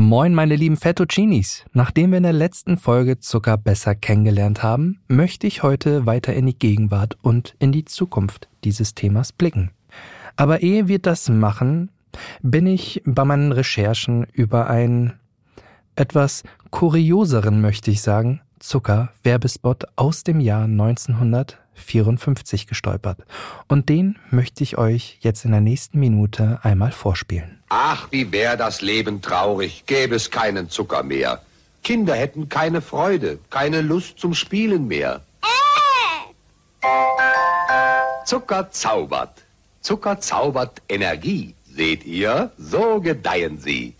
Moin, meine lieben Fettuccinis. Nachdem wir in der letzten Folge Zucker besser kennengelernt haben, möchte ich heute weiter in die Gegenwart und in die Zukunft dieses Themas blicken. Aber ehe wir das machen, bin ich bei meinen Recherchen über einen etwas kurioseren, möchte ich sagen, Zucker-Werbespot aus dem Jahr 1954 gestolpert. Und den möchte ich euch jetzt in der nächsten Minute einmal vorspielen. Ach, wie wär das Leben traurig, gäbe es keinen Zucker mehr. Kinder hätten keine Freude, keine Lust zum Spielen mehr. Zucker zaubert. Zucker zaubert Energie. Seht ihr, so gedeihen sie.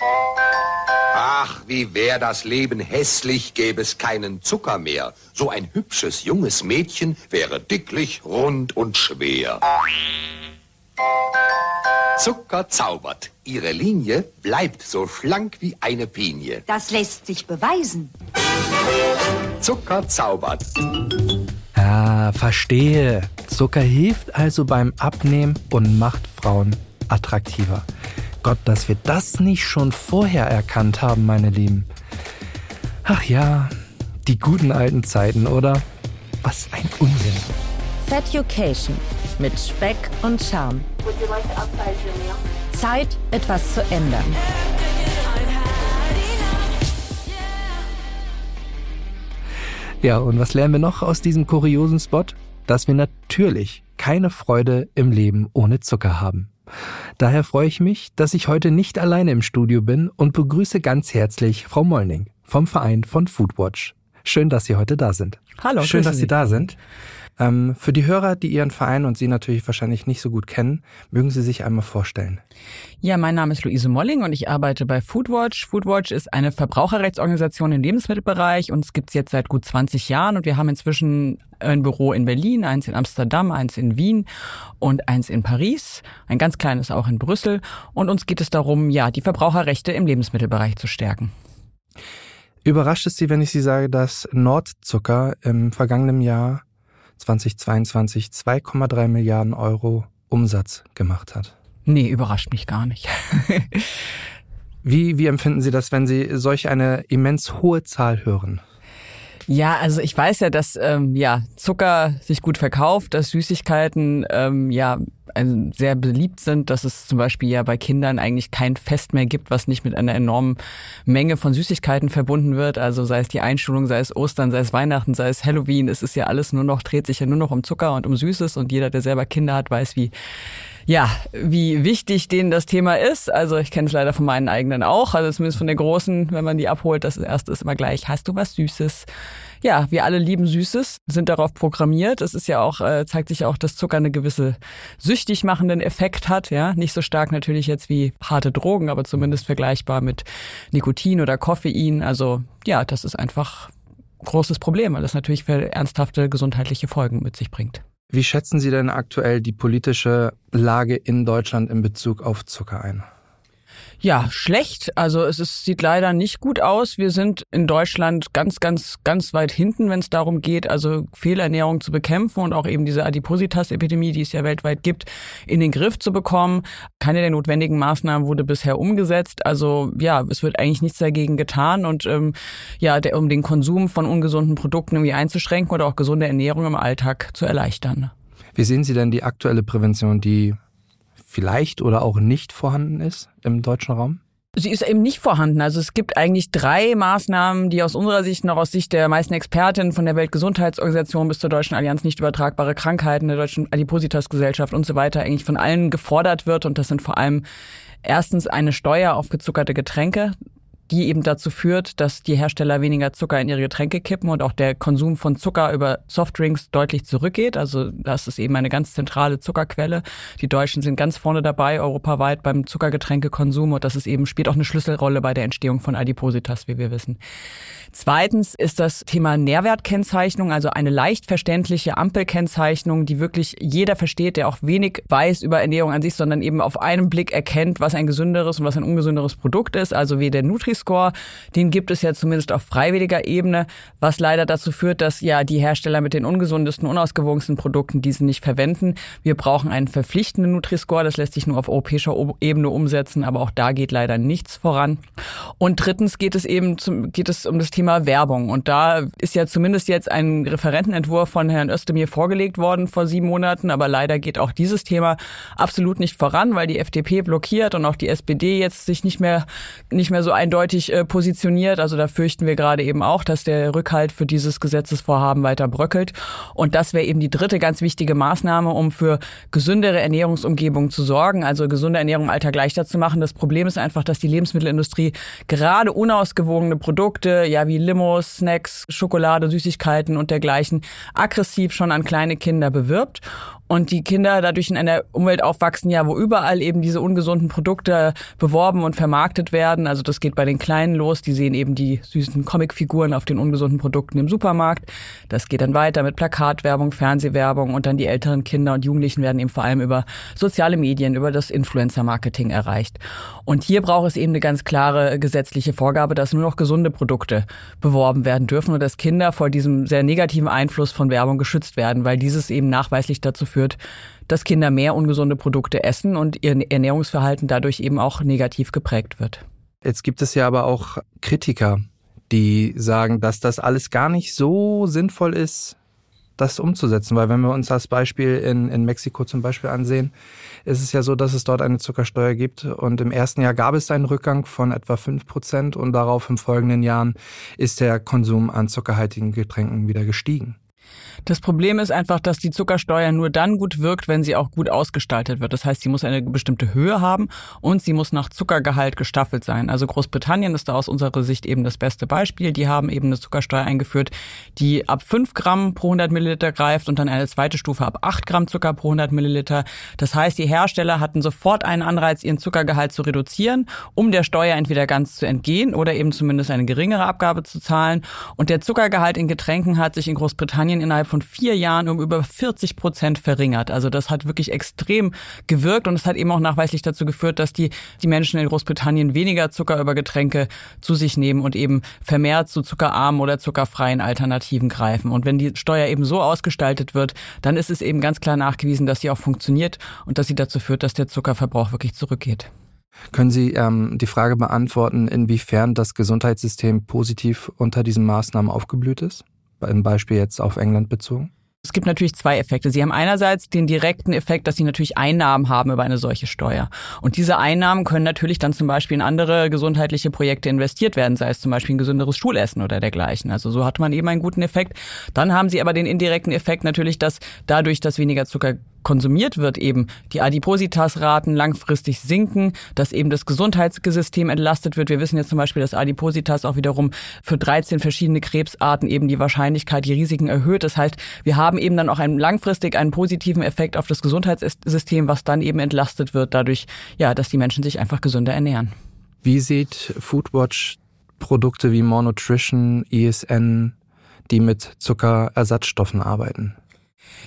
Wie wär das Leben hässlich, gäbe es keinen Zucker mehr. So ein hübsches junges Mädchen wäre dicklich, rund und schwer. Zucker zaubert. Ihre Linie bleibt so schlank wie eine Pinie. Das lässt sich beweisen. Zucker zaubert. Ah, verstehe. Zucker hilft also beim Abnehmen und macht Frauen attraktiver. Gott, dass wir das nicht schon vorher erkannt haben, meine Lieben. Ach ja, die guten alten Zeiten, oder? Was ein Unsinn. Feducation mit Speck und Charme. Zeit, etwas zu ändern. Ja, und was lernen wir noch aus diesem kuriosen Spot? Dass wir natürlich keine Freude im Leben ohne Zucker haben. Daher freue ich mich, dass ich heute nicht alleine im Studio bin und begrüße ganz herzlich Frau Mollning vom Verein von Foodwatch. Schön, dass Sie heute da sind. Hallo, schön, dass Sie da sind. Ähm, für die Hörer, die Ihren Verein und Sie natürlich wahrscheinlich nicht so gut kennen, mögen Sie sich einmal vorstellen. Ja, mein Name ist Luise Molling und ich arbeite bei Foodwatch. Foodwatch ist eine Verbraucherrechtsorganisation im Lebensmittelbereich und es gibt es jetzt seit gut 20 Jahren und wir haben inzwischen ein Büro in Berlin, eins in Amsterdam, eins in Wien und eins in Paris, ein ganz kleines auch in Brüssel und uns geht es darum, ja, die Verbraucherrechte im Lebensmittelbereich zu stärken. Überrascht es Sie, wenn ich Sie sage, dass Nordzucker im vergangenen Jahr 2022 2,3 Milliarden Euro Umsatz gemacht hat? Nee, überrascht mich gar nicht. wie, wie empfinden Sie das, wenn Sie solch eine immens hohe Zahl hören? Ja, also ich weiß ja, dass ähm, ja Zucker sich gut verkauft, dass Süßigkeiten ähm, ja also sehr beliebt sind, dass es zum Beispiel ja bei Kindern eigentlich kein Fest mehr gibt, was nicht mit einer enormen Menge von Süßigkeiten verbunden wird. Also sei es die Einschulung, sei es Ostern, sei es Weihnachten, sei es Halloween, es ist ja alles nur noch, dreht sich ja nur noch um Zucker und um Süßes und jeder, der selber Kinder hat, weiß, wie ja, wie wichtig denen das Thema ist. Also ich kenne es leider von meinen eigenen auch, also zumindest von der Großen, wenn man die abholt, das erste ist immer gleich, hast du was Süßes? Ja, wir alle lieben Süßes, sind darauf programmiert. Es ist ja auch, äh, zeigt sich auch, dass Zucker eine gewisse süchtig machenden Effekt hat, ja. Nicht so stark natürlich jetzt wie harte Drogen, aber zumindest vergleichbar mit Nikotin oder Koffein. Also ja, das ist einfach großes Problem, weil das natürlich für ernsthafte gesundheitliche Folgen mit sich bringt. Wie schätzen Sie denn aktuell die politische Lage in Deutschland in Bezug auf Zucker ein? Ja, schlecht. Also es ist, sieht leider nicht gut aus. Wir sind in Deutschland ganz, ganz, ganz weit hinten, wenn es darum geht, also Fehlernährung zu bekämpfen und auch eben diese Adipositas-Epidemie, die es ja weltweit gibt, in den Griff zu bekommen. Keine der notwendigen Maßnahmen wurde bisher umgesetzt. Also ja, es wird eigentlich nichts dagegen getan und ähm, ja, der, um den Konsum von ungesunden Produkten irgendwie einzuschränken oder auch gesunde Ernährung im Alltag zu erleichtern. Wie sehen Sie denn die aktuelle Prävention, die vielleicht oder auch nicht vorhanden ist im deutschen Raum? Sie ist eben nicht vorhanden. Also es gibt eigentlich drei Maßnahmen, die aus unserer Sicht noch aus Sicht der meisten Expertinnen von der Weltgesundheitsorganisation bis zur Deutschen Allianz nicht übertragbare Krankheiten, der Deutschen Adipositas-Gesellschaft und so weiter eigentlich von allen gefordert wird. Und das sind vor allem erstens eine Steuer auf gezuckerte Getränke die eben dazu führt, dass die Hersteller weniger Zucker in ihre Getränke kippen und auch der Konsum von Zucker über Softdrinks deutlich zurückgeht. Also das ist eben eine ganz zentrale Zuckerquelle. Die Deutschen sind ganz vorne dabei, europaweit beim Zuckergetränkekonsum und das ist eben, spielt auch eine Schlüsselrolle bei der Entstehung von Adipositas, wie wir wissen. Zweitens ist das Thema Nährwertkennzeichnung, also eine leicht verständliche Ampelkennzeichnung, die wirklich jeder versteht, der auch wenig weiß über Ernährung an sich, sondern eben auf einen Blick erkennt, was ein gesünderes und was ein ungesünderes Produkt ist. Also wie der Nutri-Score, den gibt es ja zumindest auf freiwilliger Ebene, was leider dazu führt, dass ja die Hersteller mit den ungesundesten, unausgewogensten Produkten diese nicht verwenden. Wir brauchen einen verpflichtenden Nutri-Score, das lässt sich nur auf europäischer Ebene umsetzen, aber auch da geht leider nichts voran. Und drittens geht es eben zum, geht es um das Thema Werbung. Und da ist ja zumindest jetzt ein Referentenentwurf von Herrn Özdemir vorgelegt worden vor sieben Monaten, aber leider geht auch dieses Thema absolut nicht voran, weil die FDP blockiert und auch die SPD jetzt sich nicht mehr, nicht mehr so eindeutig äh, positioniert. Also da fürchten wir gerade eben auch, dass der Rückhalt für dieses Gesetzesvorhaben weiter bröckelt. Und das wäre eben die dritte ganz wichtige Maßnahme, um für gesündere Ernährungsumgebung zu sorgen, also gesunde Ernährung Alter leichter zu machen. Das Problem ist einfach, dass die Lebensmittelindustrie gerade unausgewogene Produkte, ja wie Limos, Snacks, Schokolade, Süßigkeiten und dergleichen aggressiv schon an kleine Kinder bewirbt und die Kinder dadurch in einer Umwelt aufwachsen, ja, wo überall eben diese ungesunden Produkte beworben und vermarktet werden. Also das geht bei den Kleinen los, die sehen eben die süßen Comicfiguren auf den ungesunden Produkten im Supermarkt. Das geht dann weiter mit Plakatwerbung, Fernsehwerbung und dann die älteren Kinder und Jugendlichen werden eben vor allem über soziale Medien, über das Influencer-Marketing erreicht. Und hier braucht es eben eine ganz klare gesetzliche Vorgabe, dass nur noch gesunde Produkte beworben werden dürfen und dass Kinder vor diesem sehr negativen Einfluss von Werbung geschützt werden, weil dieses eben nachweislich dazu führt, führt, dass Kinder mehr ungesunde Produkte essen und ihr Ernährungsverhalten dadurch eben auch negativ geprägt wird. Jetzt gibt es ja aber auch Kritiker, die sagen, dass das alles gar nicht so sinnvoll ist, das umzusetzen. Weil wenn wir uns das Beispiel in, in Mexiko zum Beispiel ansehen, ist es ja so, dass es dort eine Zuckersteuer gibt. Und im ersten Jahr gab es einen Rückgang von etwa fünf Prozent und darauf im folgenden Jahren ist der Konsum an zuckerhaltigen Getränken wieder gestiegen. Das Problem ist einfach, dass die Zuckersteuer nur dann gut wirkt, wenn sie auch gut ausgestaltet wird. Das heißt, sie muss eine bestimmte Höhe haben und sie muss nach Zuckergehalt gestaffelt sein. Also Großbritannien ist da aus unserer Sicht eben das beste Beispiel. Die haben eben eine Zuckersteuer eingeführt, die ab 5 Gramm pro 100 Milliliter greift und dann eine zweite Stufe ab 8 Gramm Zucker pro 100 Milliliter. Das heißt, die Hersteller hatten sofort einen Anreiz, ihren Zuckergehalt zu reduzieren, um der Steuer entweder ganz zu entgehen oder eben zumindest eine geringere Abgabe zu zahlen. Und der Zuckergehalt in Getränken hat sich in Großbritannien innerhalb von vier Jahren um über 40 Prozent verringert. Also das hat wirklich extrem gewirkt und es hat eben auch nachweislich dazu geführt, dass die, die Menschen in Großbritannien weniger Zucker über Getränke zu sich nehmen und eben vermehrt zu zuckerarmen oder zuckerfreien Alternativen greifen. Und wenn die Steuer eben so ausgestaltet wird, dann ist es eben ganz klar nachgewiesen, dass sie auch funktioniert und dass sie dazu führt, dass der Zuckerverbrauch wirklich zurückgeht. Können Sie ähm, die Frage beantworten, inwiefern das Gesundheitssystem positiv unter diesen Maßnahmen aufgeblüht ist? Im Beispiel jetzt auf England bezogen? Es gibt natürlich zwei Effekte. Sie haben einerseits den direkten Effekt, dass sie natürlich Einnahmen haben über eine solche Steuer. Und diese Einnahmen können natürlich dann zum Beispiel in andere gesundheitliche Projekte investiert werden, sei es zum Beispiel ein gesünderes Schulessen oder dergleichen. Also so hat man eben einen guten Effekt. Dann haben sie aber den indirekten Effekt natürlich, dass dadurch, dass weniger Zucker konsumiert wird, eben die Adipositas-Raten langfristig sinken, dass eben das Gesundheitssystem entlastet wird. Wir wissen jetzt zum Beispiel, dass Adipositas auch wiederum für 13 verschiedene Krebsarten eben die Wahrscheinlichkeit, die Risiken erhöht. Das heißt, wir haben eben dann auch einen langfristig einen positiven Effekt auf das Gesundheitssystem, was dann eben entlastet wird dadurch, ja, dass die Menschen sich einfach gesünder ernähren. Wie sieht Foodwatch Produkte wie Monotrition, ESN, die mit Zuckerersatzstoffen arbeiten?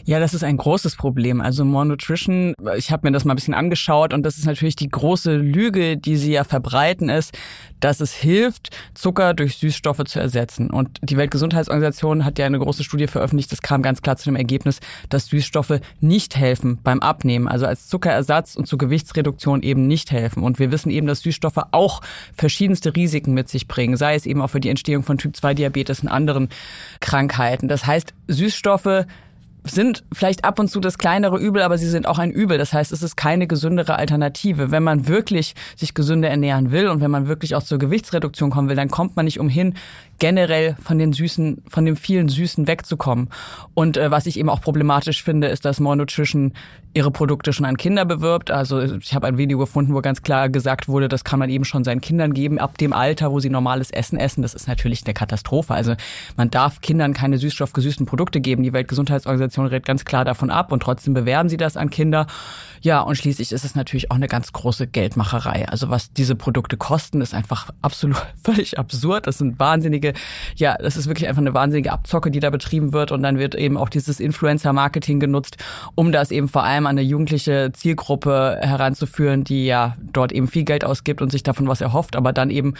Ja, das ist ein großes Problem. Also More Nutrition, ich habe mir das mal ein bisschen angeschaut und das ist natürlich die große Lüge, die sie ja verbreiten, ist, dass es hilft, Zucker durch Süßstoffe zu ersetzen. Und die Weltgesundheitsorganisation hat ja eine große Studie veröffentlicht, das kam ganz klar zu dem Ergebnis, dass Süßstoffe nicht helfen beim Abnehmen, also als Zuckerersatz und zur Gewichtsreduktion eben nicht helfen. Und wir wissen eben, dass Süßstoffe auch verschiedenste Risiken mit sich bringen, sei es eben auch für die Entstehung von Typ-2-Diabetes und anderen Krankheiten. Das heißt, Süßstoffe sind vielleicht ab und zu das kleinere Übel, aber sie sind auch ein Übel. Das heißt, es ist keine gesündere Alternative. Wenn man wirklich sich gesünder ernähren will und wenn man wirklich auch zur Gewichtsreduktion kommen will, dann kommt man nicht umhin, generell von den süßen, von dem vielen Süßen wegzukommen. Und äh, was ich eben auch problematisch finde, ist, dass More Nutrition ihre Produkte schon an Kinder bewirbt. Also ich habe ein Video gefunden, wo ganz klar gesagt wurde, das kann man eben schon seinen Kindern geben, ab dem Alter, wo sie normales Essen essen. Das ist natürlich eine Katastrophe. Also man darf Kindern keine süßstoffgesüßten Produkte geben. Die Weltgesundheitsorganisation redet ganz klar davon ab und trotzdem bewerben sie das an Kinder. Ja, und schließlich ist es natürlich auch eine ganz große Geldmacherei. Also was diese Produkte kosten, ist einfach absolut völlig absurd. Das sind wahnsinnige, ja, das ist wirklich einfach eine wahnsinnige Abzocke, die da betrieben wird. Und dann wird eben auch dieses Influencer-Marketing genutzt, um das eben vor allem allem an eine jugendliche Zielgruppe heranzuführen, die ja dort eben viel Geld ausgibt und sich davon was erhofft, aber dann eben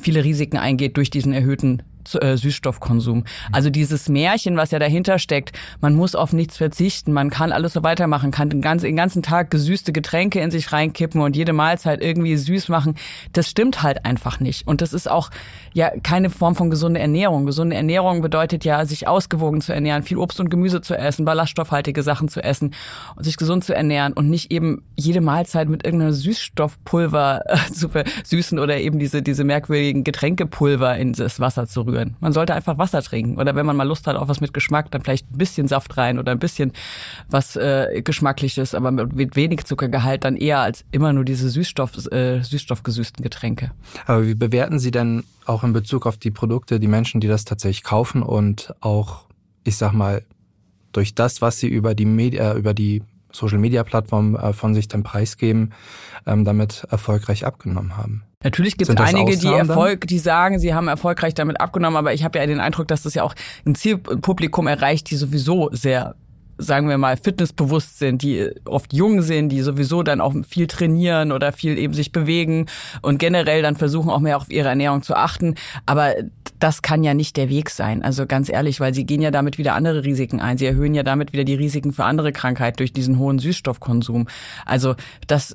viele Risiken eingeht durch diesen erhöhten äh, Süßstoffkonsum. Also dieses Märchen, was ja dahinter steckt, man muss auf nichts verzichten, man kann alles so weitermachen, kann den ganzen, den ganzen Tag gesüßte Getränke in sich reinkippen und jede Mahlzeit irgendwie süß machen, das stimmt halt einfach nicht. Und das ist auch ja keine Form von gesunde Ernährung. Gesunde Ernährung bedeutet ja, sich ausgewogen zu ernähren, viel Obst und Gemüse zu essen, ballaststoffhaltige Sachen zu essen und sich gesund zu ernähren und nicht eben jede Mahlzeit mit irgendeiner Süßstoffpulver äh, zu versüßen oder eben diese, diese merkwürdigen Getränkepulver in das Wasser zu rühren rühren. Man sollte einfach Wasser trinken. Oder wenn man mal Lust hat auf was mit Geschmack, dann vielleicht ein bisschen Saft rein oder ein bisschen was äh, Geschmackliches, aber mit wenig Zuckergehalt dann eher als immer nur diese Süßstoff, äh, süßstoffgesüßten Getränke. Aber wie bewerten Sie denn auch in Bezug auf die Produkte, die Menschen, die das tatsächlich kaufen und auch, ich sag mal, durch das, was sie über die Media, über die Social Media Plattform äh, von sich dann preisgeben, ähm, damit erfolgreich abgenommen haben? Natürlich gibt es einige, die Erfolg, die sagen, sie haben erfolgreich damit abgenommen, aber ich habe ja den Eindruck, dass das ja auch ein Zielpublikum erreicht, die sowieso sehr sagen wir mal, fitnessbewusst sind, die oft jung sind, die sowieso dann auch viel trainieren oder viel eben sich bewegen und generell dann versuchen auch mehr auf ihre Ernährung zu achten. Aber das kann ja nicht der Weg sein. Also ganz ehrlich, weil sie gehen ja damit wieder andere Risiken ein. Sie erhöhen ja damit wieder die Risiken für andere Krankheiten durch diesen hohen Süßstoffkonsum. Also das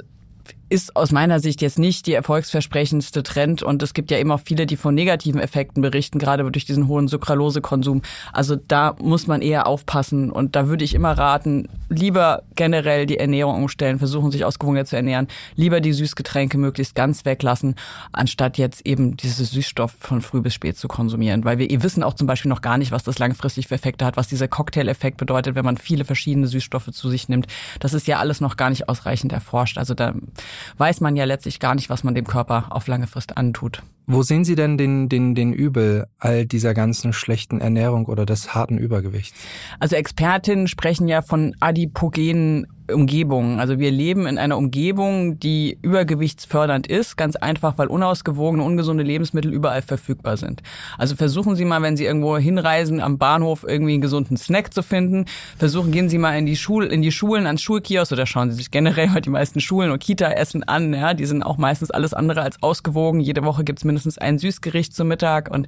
ist aus meiner Sicht jetzt nicht die erfolgsversprechendste Trend und es gibt ja eben auch viele, die von negativen Effekten berichten, gerade durch diesen hohen Sucralosekonsum. Also da muss man eher aufpassen und da würde ich immer raten, lieber generell die Ernährung umstellen, versuchen sich ausgewogener zu ernähren, lieber die Süßgetränke möglichst ganz weglassen, anstatt jetzt eben diese Süßstoff von früh bis spät zu konsumieren, weil wir wissen auch zum Beispiel noch gar nicht, was das langfristig für Effekte hat, was dieser Cocktail-Effekt bedeutet, wenn man viele verschiedene Süßstoffe zu sich nimmt. Das ist ja alles noch gar nicht ausreichend erforscht. Also da weiß man ja letztlich gar nicht, was man dem Körper auf lange Frist antut. Wo sehen Sie denn den, den, den Übel all dieser ganzen schlechten Ernährung oder des harten Übergewichts? Also Expertinnen sprechen ja von adipogenen Umgebung. Also wir leben in einer Umgebung, die übergewichtsfördernd ist, ganz einfach, weil unausgewogene, ungesunde Lebensmittel überall verfügbar sind. Also versuchen Sie mal, wenn Sie irgendwo hinreisen, am Bahnhof irgendwie einen gesunden Snack zu finden. Versuchen, gehen Sie mal in die Schule, in die Schulen, ans Schulkiosk oder schauen Sie sich generell mal die meisten Schulen und Kita-Essen an. Ja, die sind auch meistens alles andere als ausgewogen. Jede Woche gibt's mindestens ein Süßgericht zum Mittag und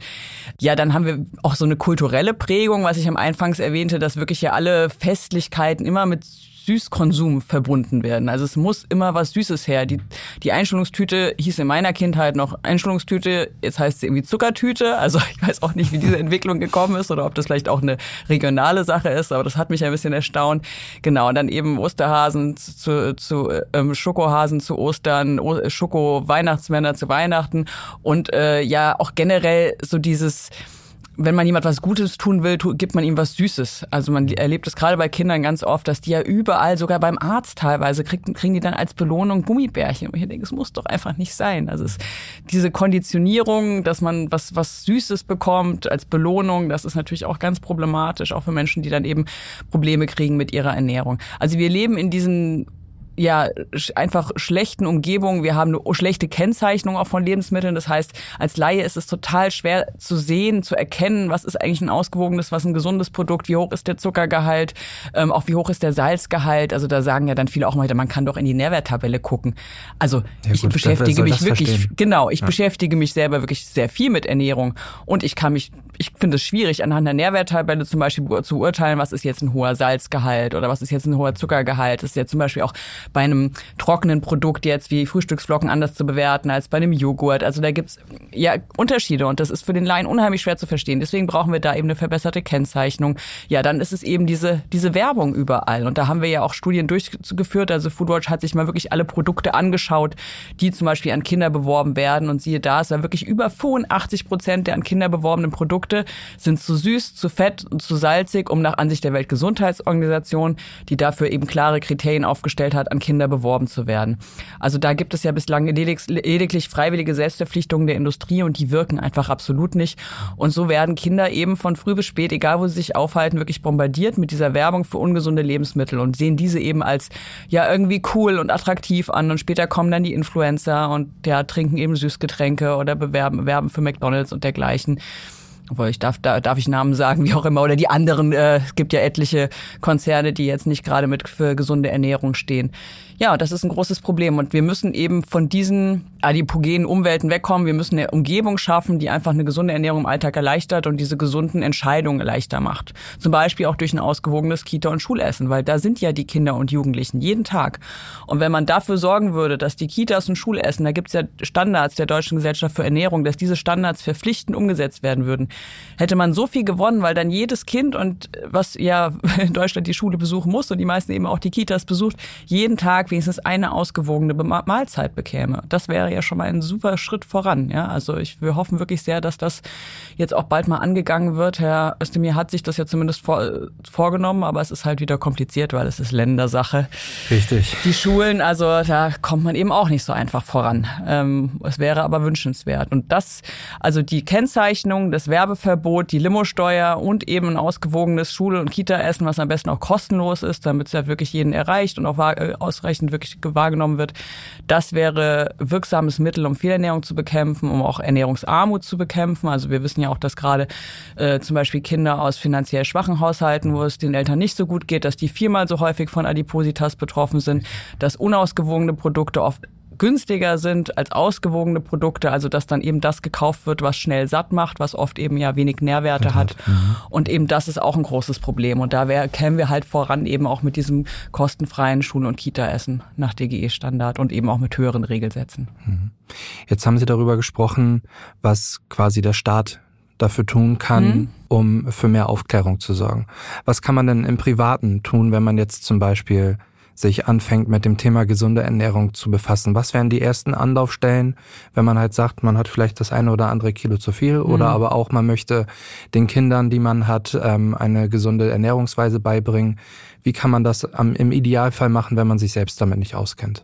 ja, dann haben wir auch so eine kulturelle Prägung, was ich am Anfangs erwähnte, dass wirklich ja alle Festlichkeiten immer mit Süßkonsum verbunden werden. Also es muss immer was Süßes her. Die, die Einschulungstüte hieß in meiner Kindheit noch Einschulungstüte, jetzt heißt sie irgendwie Zuckertüte. Also ich weiß auch nicht, wie diese Entwicklung gekommen ist oder ob das vielleicht auch eine regionale Sache ist, aber das hat mich ein bisschen erstaunt. Genau, und dann eben Osterhasen zu, zu ähm, Schokohasen zu Ostern, Schoko-Weihnachtsmänner zu Weihnachten und äh, ja auch generell so dieses wenn man jemand was Gutes tun will, gibt man ihm was Süßes. Also man erlebt es gerade bei Kindern ganz oft, dass die ja überall, sogar beim Arzt teilweise, kriegen, kriegen die dann als Belohnung Gummibärchen. Und ich denke, es muss doch einfach nicht sein. Also es, diese Konditionierung, dass man was, was Süßes bekommt als Belohnung, das ist natürlich auch ganz problematisch, auch für Menschen, die dann eben Probleme kriegen mit ihrer Ernährung. Also wir leben in diesen ja einfach schlechten Umgebungen. Wir haben eine schlechte Kennzeichnung auch von Lebensmitteln. Das heißt, als Laie ist es total schwer zu sehen, zu erkennen, was ist eigentlich ein ausgewogenes, was ein gesundes Produkt, wie hoch ist der Zuckergehalt, ähm, auch wie hoch ist der Salzgehalt. Also da sagen ja dann viele auch mal, man kann doch in die Nährwerttabelle gucken. Also ja, ich gut, beschäftige mich wirklich, verstehen. genau, ich ja. beschäftige mich selber wirklich sehr viel mit Ernährung und ich kann mich, ich finde es schwierig, anhand der Nährwerttabelle zum Beispiel zu urteilen, was ist jetzt ein hoher Salzgehalt oder was ist jetzt ein hoher Zuckergehalt. Das ist ja zum Beispiel auch bei einem trockenen Produkt jetzt wie Frühstücksflocken anders zu bewerten als bei einem Joghurt. Also da gibt's ja Unterschiede und das ist für den Laien unheimlich schwer zu verstehen. Deswegen brauchen wir da eben eine verbesserte Kennzeichnung. Ja, dann ist es eben diese, diese Werbung überall. Und da haben wir ja auch Studien durchgeführt. Also Foodwatch hat sich mal wirklich alle Produkte angeschaut, die zum Beispiel an Kinder beworben werden. Und siehe da, es war wirklich über 85 Prozent der an Kinder beworbenen Produkte sind zu süß, zu fett und zu salzig, um nach Ansicht der Weltgesundheitsorganisation, die dafür eben klare Kriterien aufgestellt hat, an Kinder beworben zu werden. Also da gibt es ja bislang lediglich freiwillige Selbstverpflichtungen der Industrie und die wirken einfach absolut nicht. Und so werden Kinder eben von früh bis spät, egal wo sie sich aufhalten, wirklich bombardiert mit dieser Werbung für ungesunde Lebensmittel und sehen diese eben als ja irgendwie cool und attraktiv an und später kommen dann die Influencer und ja, trinken eben Süßgetränke oder bewerben werben für McDonalds und dergleichen obwohl ich darf, da, darf ich Namen sagen, wie auch immer, oder die anderen, äh, es gibt ja etliche Konzerne, die jetzt nicht gerade mit für gesunde Ernährung stehen. Ja, das ist ein großes Problem und wir müssen eben von diesen adipogenen Umwelten wegkommen. Wir müssen eine Umgebung schaffen, die einfach eine gesunde Ernährung im Alltag erleichtert und diese gesunden Entscheidungen leichter macht. Zum Beispiel auch durch ein ausgewogenes Kita- und Schulessen, weil da sind ja die Kinder und Jugendlichen jeden Tag. Und wenn man dafür sorgen würde, dass die Kitas und Schulessen, da gibt es ja Standards der Deutschen Gesellschaft für Ernährung, dass diese Standards verpflichtend umgesetzt werden würden, hätte man so viel gewonnen, weil dann jedes Kind und was ja in Deutschland die Schule besuchen muss und die meisten eben auch die Kitas besucht, jeden Tag wenigstens eine ausgewogene Mahlzeit bekäme. Das wäre ja schon mal ein super Schritt voran. Ja, also ich, wir hoffen wirklich sehr, dass das jetzt auch bald mal angegangen wird. Herr Özdemir hat sich das ja zumindest vor, vorgenommen, aber es ist halt wieder kompliziert, weil es ist Ländersache. Richtig. Die Schulen, also da kommt man eben auch nicht so einfach voran. Ähm, es wäre aber wünschenswert. Und das, also die Kennzeichnung, das Werbeverbot, die Limosteuer und eben ein ausgewogenes Schule- und Kita-Essen, was am besten auch kostenlos ist, damit es ja wirklich jeden erreicht und auch äh, ausreichend wirklich wahrgenommen wird, das wäre wirksames Mittel, um Fehlernährung zu bekämpfen, um auch Ernährungsarmut zu bekämpfen. Also wir wissen ja auch, dass gerade äh, zum Beispiel Kinder aus finanziell schwachen Haushalten, wo es den Eltern nicht so gut geht, dass die viermal so häufig von Adipositas betroffen sind, dass unausgewogene Produkte oft günstiger sind als ausgewogene Produkte, also dass dann eben das gekauft wird, was schnell satt macht, was oft eben ja wenig Nährwerte hat. Mhm. Und eben das ist auch ein großes Problem. Und da wär, kämen wir halt voran eben auch mit diesem kostenfreien Schul- und Kita-Essen nach DGE-Standard und eben auch mit höheren Regelsätzen. Mhm. Jetzt haben Sie darüber gesprochen, was quasi der Staat dafür tun kann, mhm. um für mehr Aufklärung zu sorgen. Was kann man denn im Privaten tun, wenn man jetzt zum Beispiel sich anfängt mit dem Thema gesunde Ernährung zu befassen? Was wären die ersten Anlaufstellen, wenn man halt sagt, man hat vielleicht das eine oder andere Kilo zu viel mhm. oder aber auch man möchte den Kindern, die man hat, ähm, eine gesunde Ernährungsweise beibringen? Wie kann man das im Idealfall machen, wenn man sich selbst damit nicht auskennt?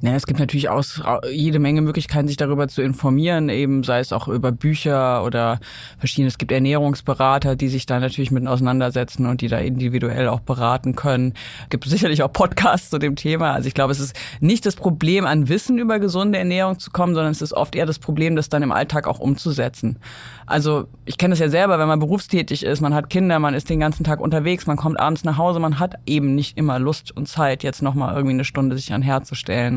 Naja, es gibt natürlich auch jede Menge Möglichkeiten, sich darüber zu informieren, eben sei es auch über Bücher oder verschiedene. Es gibt Ernährungsberater, die sich da natürlich mit auseinandersetzen und die da individuell auch beraten können. Es gibt sicherlich auch Podcasts zu dem Thema. Also ich glaube, es ist nicht das Problem, an Wissen über gesunde Ernährung zu kommen, sondern es ist oft eher das Problem, das dann im Alltag auch umzusetzen. Also ich kenne das ja selber, wenn man berufstätig ist, man hat Kinder, man ist den ganzen Tag unterwegs, man kommt abends nach Hause, man hat eben nicht immer Lust und Zeit, jetzt nochmal irgendwie eine Stunde sich an.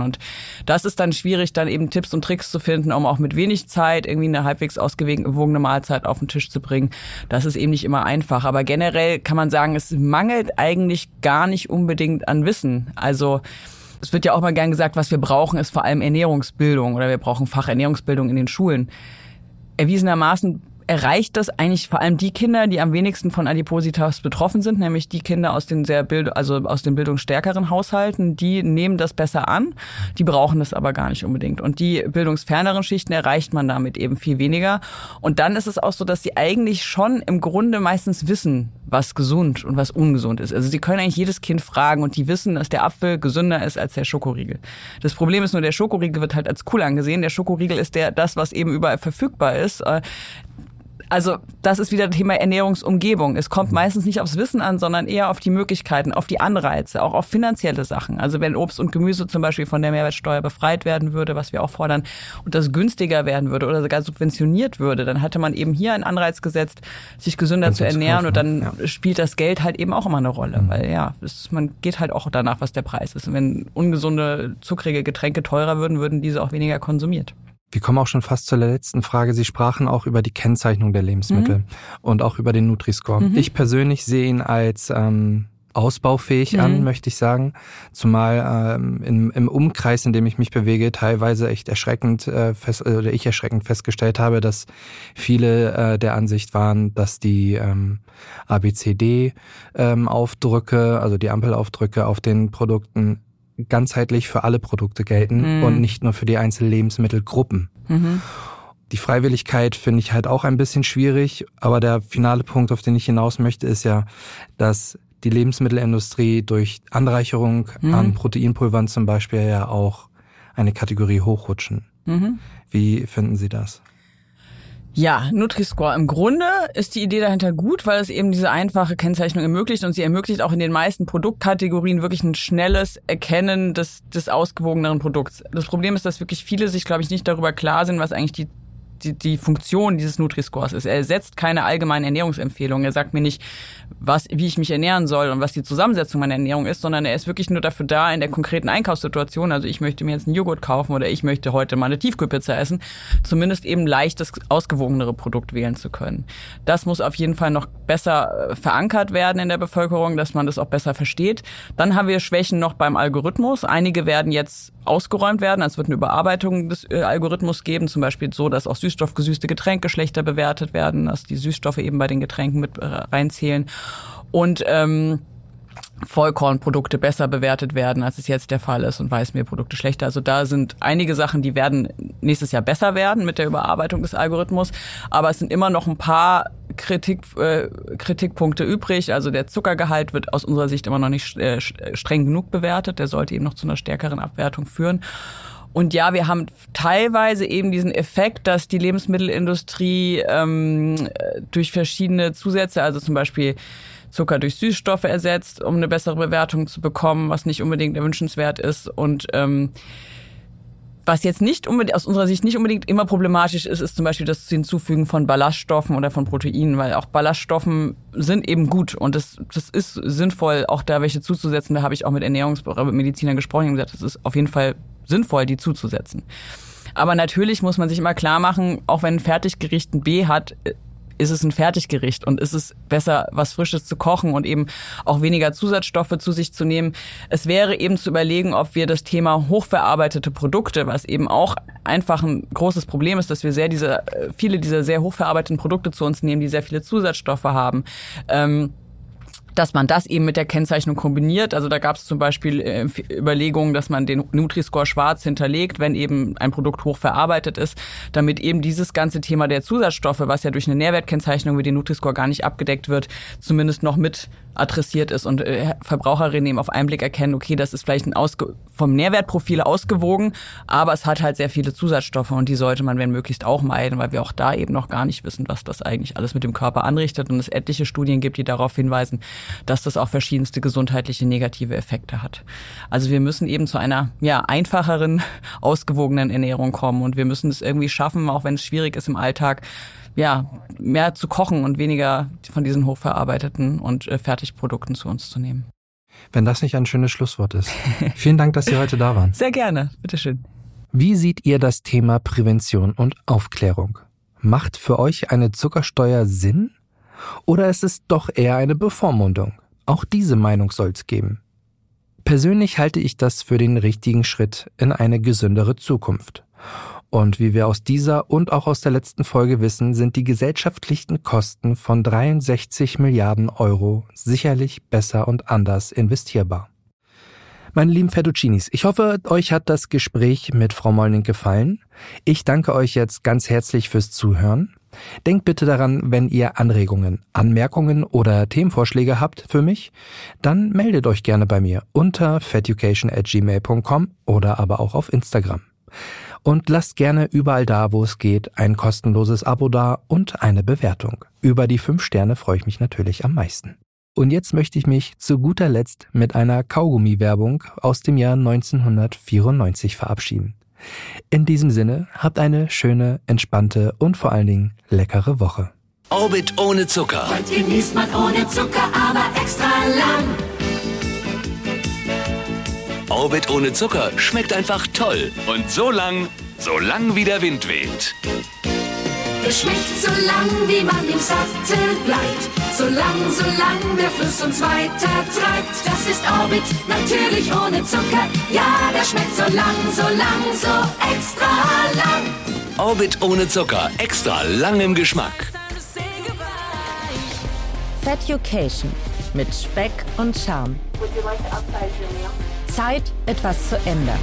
Und das ist dann schwierig, dann eben Tipps und Tricks zu finden, um auch mit wenig Zeit irgendwie eine halbwegs ausgewogene Mahlzeit auf den Tisch zu bringen. Das ist eben nicht immer einfach. Aber generell kann man sagen, es mangelt eigentlich gar nicht unbedingt an Wissen. Also es wird ja auch mal gern gesagt, was wir brauchen, ist vor allem Ernährungsbildung oder wir brauchen Fachernährungsbildung in den Schulen erwiesenermaßen erreicht das eigentlich vor allem die Kinder, die am wenigsten von Adipositas betroffen sind, nämlich die Kinder aus den sehr Bild also aus den bildungsstärkeren Haushalten, die nehmen das besser an, die brauchen das aber gar nicht unbedingt. Und die bildungsferneren Schichten erreicht man damit eben viel weniger. Und dann ist es auch so, dass sie eigentlich schon im Grunde meistens wissen, was gesund und was ungesund ist. Also sie können eigentlich jedes Kind fragen und die wissen, dass der Apfel gesünder ist als der Schokoriegel. Das Problem ist nur, der Schokoriegel wird halt als cool angesehen. Der Schokoriegel ist der das, was eben überall verfügbar ist. Also das ist wieder das Thema Ernährungsumgebung. Es kommt meistens nicht aufs Wissen an, sondern eher auf die Möglichkeiten, auf die Anreize, auch auf finanzielle Sachen. Also wenn Obst und Gemüse zum Beispiel von der Mehrwertsteuer befreit werden würde, was wir auch fordern, und das günstiger werden würde oder sogar subventioniert würde, dann hatte man eben hier einen Anreiz gesetzt, sich gesünder zu ernähren und dann ja. spielt das Geld halt eben auch immer eine Rolle, mhm. weil ja, es, man geht halt auch danach, was der Preis ist. Und wenn ungesunde, zuckrige Getränke teurer würden, würden diese auch weniger konsumiert. Wir kommen auch schon fast zur letzten Frage. Sie sprachen auch über die Kennzeichnung der Lebensmittel mhm. und auch über den Nutri-Score. Mhm. Ich persönlich sehe ihn als ähm, ausbaufähig mhm. an, möchte ich sagen. Zumal ähm, im, im Umkreis, in dem ich mich bewege, teilweise echt erschreckend äh, fest, oder ich erschreckend festgestellt habe, dass viele äh, der Ansicht waren, dass die ähm, ABCD-Aufdrücke, ähm, also die Ampelaufdrücke auf den Produkten ganzheitlich für alle Produkte gelten mhm. und nicht nur für die einzelnen Lebensmittelgruppen. Mhm. Die Freiwilligkeit finde ich halt auch ein bisschen schwierig, aber der finale Punkt, auf den ich hinaus möchte, ist ja, dass die Lebensmittelindustrie durch Anreicherung mhm. an Proteinpulvern zum Beispiel ja auch eine Kategorie hochrutschen. Mhm. Wie finden Sie das? Ja, Nutri-Score. Im Grunde ist die Idee dahinter gut, weil es eben diese einfache Kennzeichnung ermöglicht und sie ermöglicht auch in den meisten Produktkategorien wirklich ein schnelles Erkennen des, des ausgewogeneren Produkts. Das Problem ist, dass wirklich viele sich, glaube ich, nicht darüber klar sind, was eigentlich die die, die Funktion dieses Nutri-Scores ist. Er ersetzt keine allgemeine Ernährungsempfehlung. Er sagt mir nicht, was, wie ich mich ernähren soll und was die Zusammensetzung meiner Ernährung ist, sondern er ist wirklich nur dafür da, in der konkreten Einkaufssituation, also ich möchte mir jetzt einen Joghurt kaufen oder ich möchte heute mal eine Tiefkühlpizza essen, zumindest eben leicht das ausgewogenere Produkt wählen zu können. Das muss auf jeden Fall noch besser äh, verankert werden in der Bevölkerung, dass man das auch besser versteht. Dann haben wir Schwächen noch beim Algorithmus. Einige werden jetzt ausgeräumt werden. Es wird eine Überarbeitung des äh, Algorithmus geben, zum Beispiel so, dass auch süßstoffgesüßte Getränke schlechter bewertet werden, dass die Süßstoffe eben bei den Getränken mit äh, reinzählen. Und ähm, Vollkornprodukte besser bewertet werden, als es jetzt der Fall ist und Weißmehlprodukte schlechter. Also da sind einige Sachen, die werden nächstes Jahr besser werden mit der Überarbeitung des Algorithmus, aber es sind immer noch ein paar Kritik, äh, Kritikpunkte übrig. Also der Zuckergehalt wird aus unserer Sicht immer noch nicht äh, streng genug bewertet. Der sollte eben noch zu einer stärkeren Abwertung führen. Und ja, wir haben teilweise eben diesen Effekt, dass die Lebensmittelindustrie ähm, durch verschiedene Zusätze, also zum Beispiel Zucker durch Süßstoffe ersetzt, um eine bessere Bewertung zu bekommen, was nicht unbedingt erwünschenswert ist. Und ähm, was jetzt nicht unbedingt, aus unserer Sicht nicht unbedingt immer problematisch ist, ist zum Beispiel das Hinzufügen von Ballaststoffen oder von Proteinen, weil auch Ballaststoffen sind eben gut und das, das ist sinnvoll, auch da welche zuzusetzen. Da habe ich auch mit Ernährungsmedizinern gesprochen und gesagt, das ist auf jeden Fall sinnvoll, die zuzusetzen. Aber natürlich muss man sich immer klar machen, auch wenn ein Fertiggericht ein B hat, ist es ein Fertiggericht und ist es besser, was Frisches zu kochen und eben auch weniger Zusatzstoffe zu sich zu nehmen. Es wäre eben zu überlegen, ob wir das Thema hochverarbeitete Produkte, was eben auch einfach ein großes Problem ist, dass wir sehr diese, äh, viele dieser sehr hochverarbeiteten Produkte zu uns nehmen, die sehr viele Zusatzstoffe haben. Ähm, dass man das eben mit der Kennzeichnung kombiniert. Also da gab es zum Beispiel äh, Überlegungen, dass man den Nutri-Score schwarz hinterlegt, wenn eben ein Produkt hoch verarbeitet ist, damit eben dieses ganze Thema der Zusatzstoffe, was ja durch eine Nährwertkennzeichnung wie den Nutri-Score gar nicht abgedeckt wird, zumindest noch mit adressiert ist und äh, Verbraucherinnen eben auf einen Blick erkennen, okay, das ist vielleicht ein ausge vom Nährwertprofil ausgewogen, aber es hat halt sehr viele Zusatzstoffe und die sollte man wenn möglichst auch meiden, weil wir auch da eben noch gar nicht wissen, was das eigentlich alles mit dem Körper anrichtet und es etliche Studien gibt, die darauf hinweisen, dass das auch verschiedenste gesundheitliche negative Effekte hat. Also wir müssen eben zu einer ja einfacheren, ausgewogenen Ernährung kommen und wir müssen es irgendwie schaffen, auch wenn es schwierig ist im Alltag, ja, mehr zu kochen und weniger von diesen hochverarbeiteten und äh, Fertigprodukten zu uns zu nehmen. Wenn das nicht ein schönes Schlusswort ist. Vielen Dank, dass Sie heute da waren. Sehr gerne, bitteschön. Wie seht ihr das Thema Prävention und Aufklärung? Macht für euch eine Zuckersteuer Sinn? Oder ist es doch eher eine Bevormundung? Auch diese Meinung soll es geben. Persönlich halte ich das für den richtigen Schritt in eine gesündere Zukunft. Und wie wir aus dieser und auch aus der letzten Folge wissen, sind die gesellschaftlichen Kosten von 63 Milliarden Euro sicherlich besser und anders investierbar. Meine lieben Fettuccinis, ich hoffe, euch hat das Gespräch mit Frau Mollning gefallen. Ich danke euch jetzt ganz herzlich fürs Zuhören. Denkt bitte daran, wenn ihr Anregungen, Anmerkungen oder Themenvorschläge habt für mich, dann meldet euch gerne bei mir unter feducation@gmail.com oder aber auch auf Instagram. Und lasst gerne überall da, wo es geht, ein kostenloses Abo da und eine Bewertung. Über die fünf Sterne freue ich mich natürlich am meisten. Und jetzt möchte ich mich zu guter Letzt mit einer Kaugummi-Werbung aus dem Jahr 1994 verabschieden. In diesem Sinne, habt eine schöne, entspannte und vor allen Dingen leckere Woche. Orbit ohne Zucker. Heute genießt man ohne Zucker, aber extra lang. Orbit ohne Zucker schmeckt einfach toll. Und so lang, so lang wie der Wind weht. Der schmeckt so lang, wie man im Sattel bleibt. So lang, so lang der Fluss uns weiter treibt. Das ist Orbit, natürlich ohne Zucker. Ja, der schmeckt so lang, so lang, so extra lang. Orbit ohne Zucker. Extra lang im Geschmack. Feducation mit Speck und Charme. Zeit, etwas zu ändern.